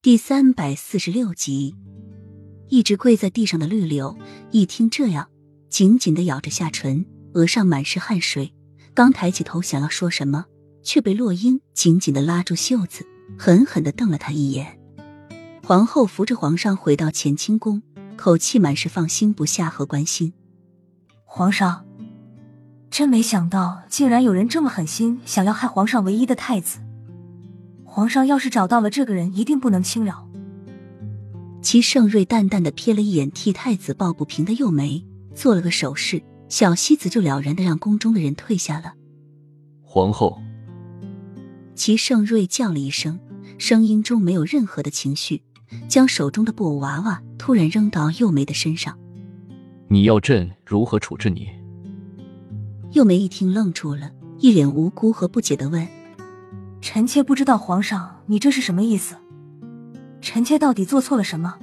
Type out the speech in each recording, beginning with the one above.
第三百四十六集，一直跪在地上的绿柳一听这样，紧紧的咬着下唇，额上满是汗水。刚抬起头想要说什么，却被洛英紧紧的拉住袖子，狠狠的瞪了他一眼。皇后扶着皇上回到乾清宫，口气满是放心不下和关心。皇上，真没想到，竟然有人这么狠心，想要害皇上唯一的太子。皇上要是找到了这个人，一定不能轻饶。齐盛瑞淡淡的瞥了一眼替太子抱不平的幼梅，做了个手势，小西子就了然的让宫中的人退下了。皇后，齐盛瑞叫了一声，声音中没有任何的情绪，将手中的布偶娃娃突然扔到幼梅的身上。你要朕如何处置你？幼梅一听愣住了，一脸无辜和不解的问。臣妾不知道皇上，你这是什么意思？臣妾到底做错了什么？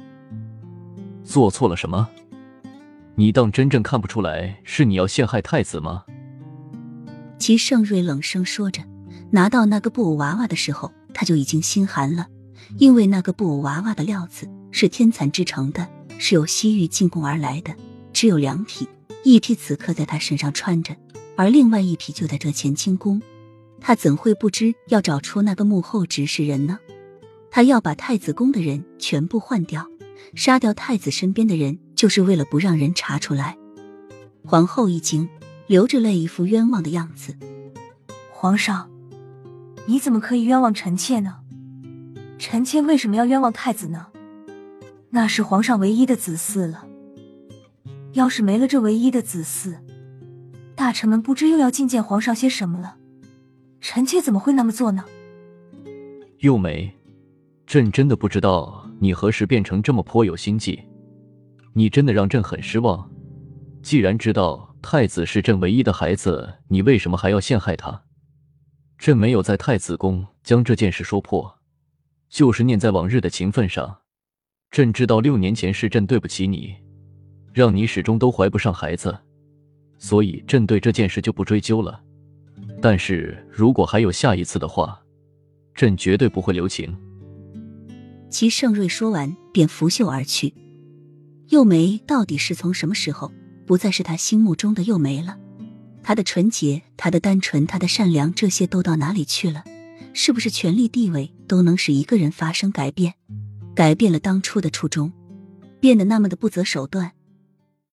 做错了什么？你当真正看不出来是你要陷害太子吗？齐盛瑞冷声说着，拿到那个布偶娃娃的时候，他就已经心寒了，因为那个布偶娃娃的料子是天蚕制成的，是由西域进贡而来的，只有两匹，一匹此刻在他身上穿着，而另外一匹就在这乾清宫。他怎会不知要找出那个幕后指使人呢？他要把太子宫的人全部换掉，杀掉太子身边的人，就是为了不让人查出来。皇后一惊，流着泪，一副冤枉的样子。皇上，你怎么可以冤枉臣妾呢？臣妾为什么要冤枉太子呢？那是皇上唯一的子嗣了。要是没了这唯一的子嗣，大臣们不知又要觐见皇上些什么了。臣妾怎么会那么做呢？幼梅，朕真的不知道你何时变成这么颇有心计，你真的让朕很失望。既然知道太子是朕唯一的孩子，你为什么还要陷害他？朕没有在太子宫将这件事说破，就是念在往日的情分上。朕知道六年前是朕对不起你，让你始终都怀不上孩子，所以朕对这件事就不追究了。但是如果还有下一次的话，朕绝对不会留情。齐盛瑞说完，便拂袖而去。幼梅到底是从什么时候不再是他心目中的幼梅了？她的纯洁，她的单纯，她的善良，这些都到哪里去了？是不是权力地位都能使一个人发生改变？改变了当初的初衷，变得那么的不择手段，